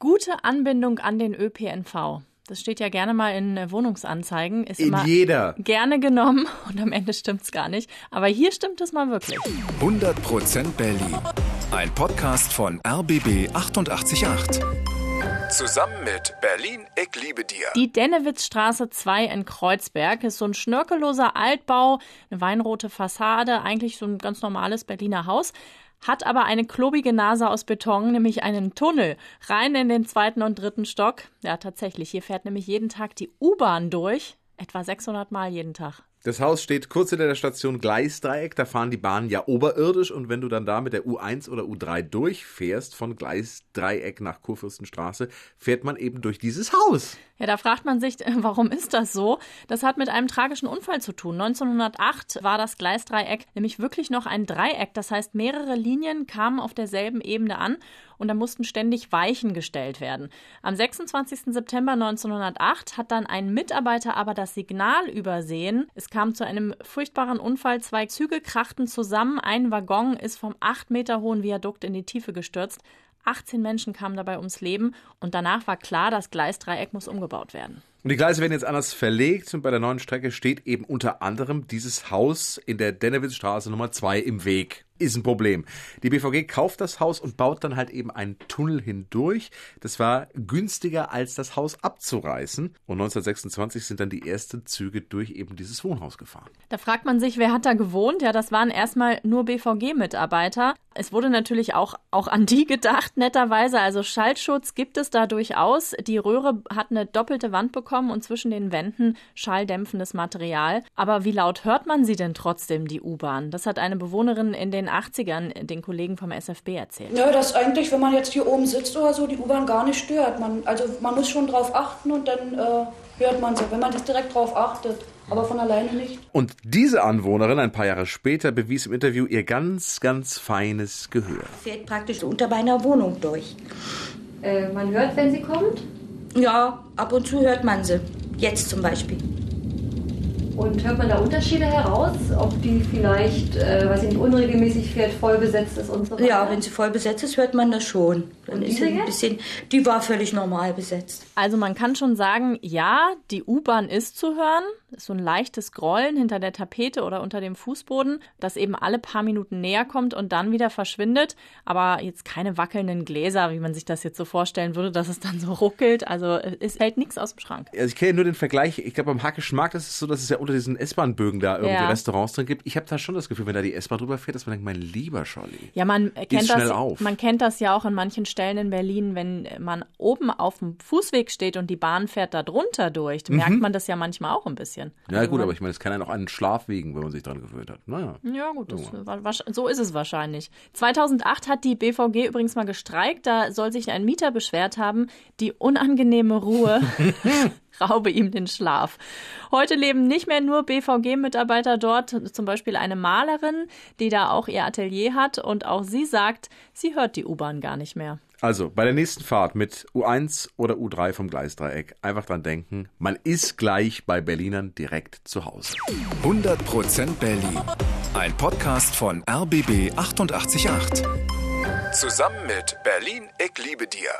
Gute Anbindung an den ÖPNV. Das steht ja gerne mal in äh, Wohnungsanzeigen. Ist in immer jeder. Gerne genommen und am Ende stimmt es gar nicht. Aber hier stimmt es mal wirklich. 100% Berlin. Ein Podcast von RBB 888. Zusammen mit Berlin, ich liebe dir. Die Dennewitzstraße 2 in Kreuzberg ist so ein schnörkelloser Altbau, eine weinrote Fassade, eigentlich so ein ganz normales Berliner Haus hat aber eine klobige Nase aus Beton, nämlich einen Tunnel rein in den zweiten und dritten Stock. Ja, tatsächlich. Hier fährt nämlich jeden Tag die U-Bahn durch, etwa 600 Mal jeden Tag. Das Haus steht kurz hinter der Station Gleisdreieck. Da fahren die Bahnen ja oberirdisch. Und wenn du dann da mit der U1 oder U3 durchfährst, von Gleisdreieck nach Kurfürstenstraße, fährt man eben durch dieses Haus. Ja, da fragt man sich, warum ist das so? Das hat mit einem tragischen Unfall zu tun. 1908 war das Gleisdreieck nämlich wirklich noch ein Dreieck. Das heißt, mehrere Linien kamen auf derselben Ebene an und da mussten ständig Weichen gestellt werden. Am 26. September 1908 hat dann ein Mitarbeiter aber das Signal übersehen. Es kam zu einem furchtbaren Unfall. Zwei Züge krachten zusammen. Ein Waggon ist vom acht Meter hohen Viadukt in die Tiefe gestürzt. 18 Menschen kamen dabei ums Leben und danach war klar, das Gleisdreieck muss umgebaut werden. Und die Gleise werden jetzt anders verlegt und bei der neuen Strecke steht eben unter anderem dieses Haus in der Dennewitzstraße Nummer 2 im Weg ist ein Problem. Die BVG kauft das Haus und baut dann halt eben einen Tunnel hindurch. Das war günstiger als das Haus abzureißen. Und 1926 sind dann die ersten Züge durch eben dieses Wohnhaus gefahren. Da fragt man sich, wer hat da gewohnt? Ja, das waren erstmal nur BVG-Mitarbeiter. Es wurde natürlich auch, auch an die gedacht, netterweise. Also Schallschutz gibt es da durchaus. Die Röhre hat eine doppelte Wand bekommen und zwischen den Wänden schalldämpfendes Material. Aber wie laut hört man sie denn trotzdem, die U-Bahn? Das hat eine Bewohnerin in den 80ern den Kollegen vom SFB erzählt. Ja, dass eigentlich, wenn man jetzt hier oben sitzt oder so, die U-Bahn gar nicht stört. Man, also man muss schon drauf achten und dann äh, hört man sie, wenn man das direkt drauf achtet. Aber von alleine nicht. Und diese Anwohnerin, ein paar Jahre später, bewies im Interview ihr ganz, ganz feines Gehör. Fährt praktisch unter meiner Wohnung durch. Äh, man hört, wenn sie kommt? Ja, ab und zu hört man sie. Jetzt zum Beispiel. Und hört man da Unterschiede heraus, ob die vielleicht, äh, weiß ich nicht, unregelmäßig fährt, voll besetzt ist und so weiter? Ja, wenn sie voll besetzt ist, hört man das schon. Dann und ist sie ein bisschen, die war völlig normal besetzt. Also man kann schon sagen, ja, die U-Bahn ist zu hören. Das ist so ein leichtes Grollen hinter der Tapete oder unter dem Fußboden, das eben alle paar Minuten näher kommt und dann wieder verschwindet. Aber jetzt keine wackelnden Gläser, wie man sich das jetzt so vorstellen würde, dass es dann so ruckelt. Also es hält nichts aus dem Schrank. Also ich kenne nur den Vergleich. Ich glaube, beim Hackischen Markt ist es so, dass es ja unter diesen S-Bahn-Bögen da irgendwie ja. Restaurants drin gibt. Ich habe da schon das Gefühl, wenn da die S-Bahn drüber fährt, dass man denkt, mein lieber Scholli. Ja, man kennt das. Auf. Man kennt das ja auch in manchen Stellen in Berlin, wenn man oben auf dem Fußweg steht und die Bahn fährt da drunter durch. Mhm. Merkt man das ja manchmal auch ein bisschen. Ja gut, aber ich meine, es kann ja noch einen Schlaf wiegen, wenn man sich dran gewöhnt hat. Naja. Ja gut, war, so ist es wahrscheinlich. 2008 hat die BVG übrigens mal gestreikt. Da soll sich ein Mieter beschwert haben, die unangenehme Ruhe raube ihm den Schlaf. Heute leben nicht mehr nur BVG-Mitarbeiter dort, zum Beispiel eine Malerin, die da auch ihr Atelier hat und auch sie sagt, sie hört die U-Bahn gar nicht mehr. Also bei der nächsten Fahrt mit U1 oder U3 vom Gleisdreieck einfach dran denken, man ist gleich bei Berlinern direkt zu Hause. 100% Berlin. Ein Podcast von RBB 888. Zusammen mit Berlin, ich liebe dir.